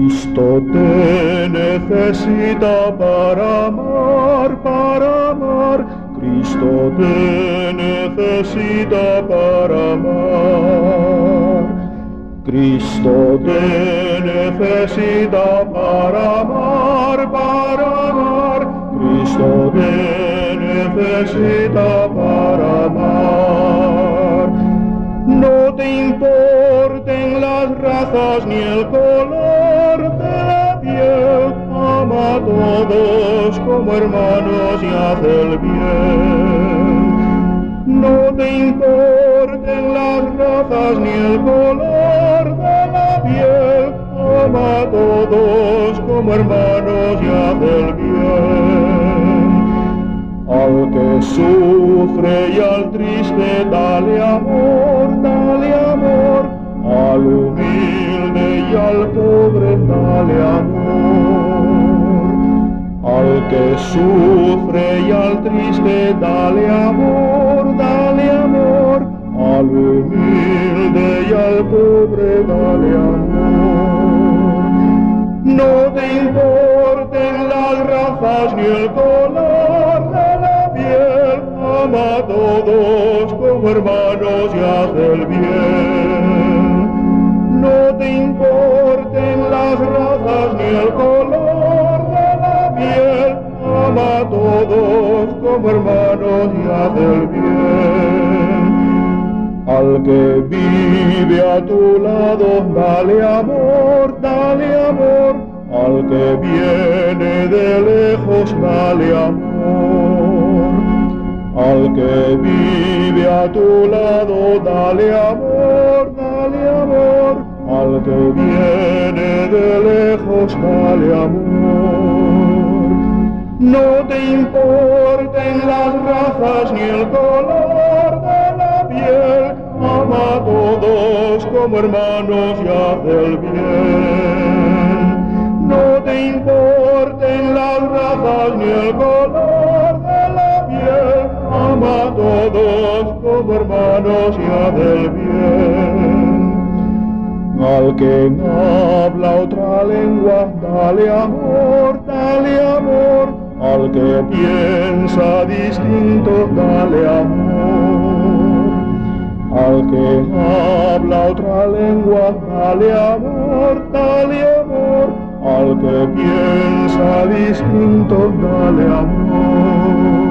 Cristo te necesita para amar, para amar. Cristo te necesita para amar. Cristo te necesita para amar, para amar. Cristo te necesita para amar. No te importen las razas ni el todos como hermanos y haz el bien. No te importen las razas ni el color de la piel, ama a todos como hermanos y haz el bien. Al que sufre y al triste dale amor, dale amor, al humilde y al pobre dale amor. Que sufre y al triste dale amor, dale amor, al humilde y al pobre dale amor. No te importen las razas ni el color de la piel, ama a todos como hermanos y haz el bien. No te importen las razas ni el color como hermanos y haz el bien. Al que vive a tu lado, dale amor, dale amor. Al que viene de lejos, dale amor. Al que vive a tu lado, dale amor, dale amor. Al que viene de lejos, dale amor. No te importen hermanos y haz el bien. No te importen las razas ni el color de la piel, ama a todos como hermanos y haz el bien. Al que habla otra lengua, dale amor, dale amor. Al que piensa distinto, dale amor. Al que habla otra lengua, dale amor, dale amor. Al que piensa distinto, dale amor.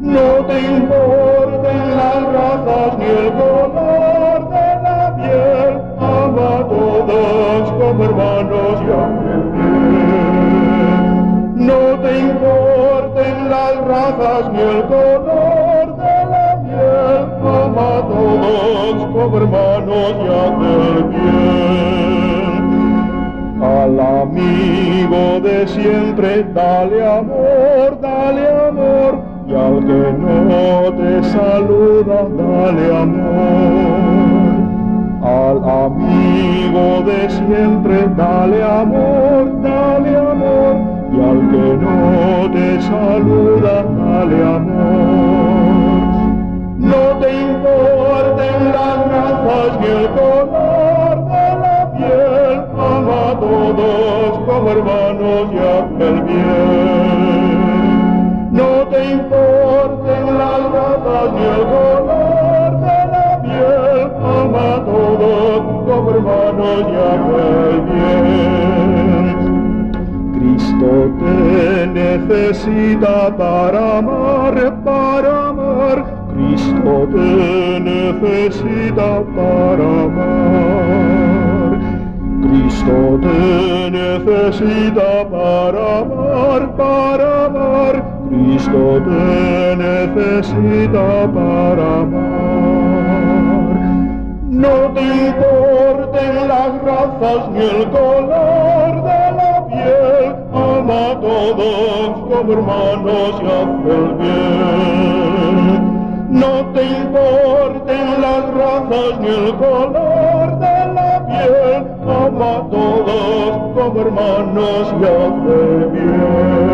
No te importen las razas ni el color de la piel, ama a todos como hermanos y bien. No te importen las razas ni el color hermanos y haz el bien. Al amigo de siempre, dale amor, dale amor, y al que no te saluda, dale amor. Al amigo de siempre, dale amor, dale amor, y al que no te saluda, dale amor. Como hermanos y haz el bien. No te importen las razas ni el color de la piel, ama a todos como hermanos y haz el bien. Cristo te necesita para amar, para amar. Cristo te necesita para amar. Te necesita para amar, para amar. Cristo te necesita para amar. No te importen las razas ni el color de la piel, ama a todos como hermanos y haz el bien. No te importen las razas ni el color de la piel, ama a todos como hermanos haz el bien.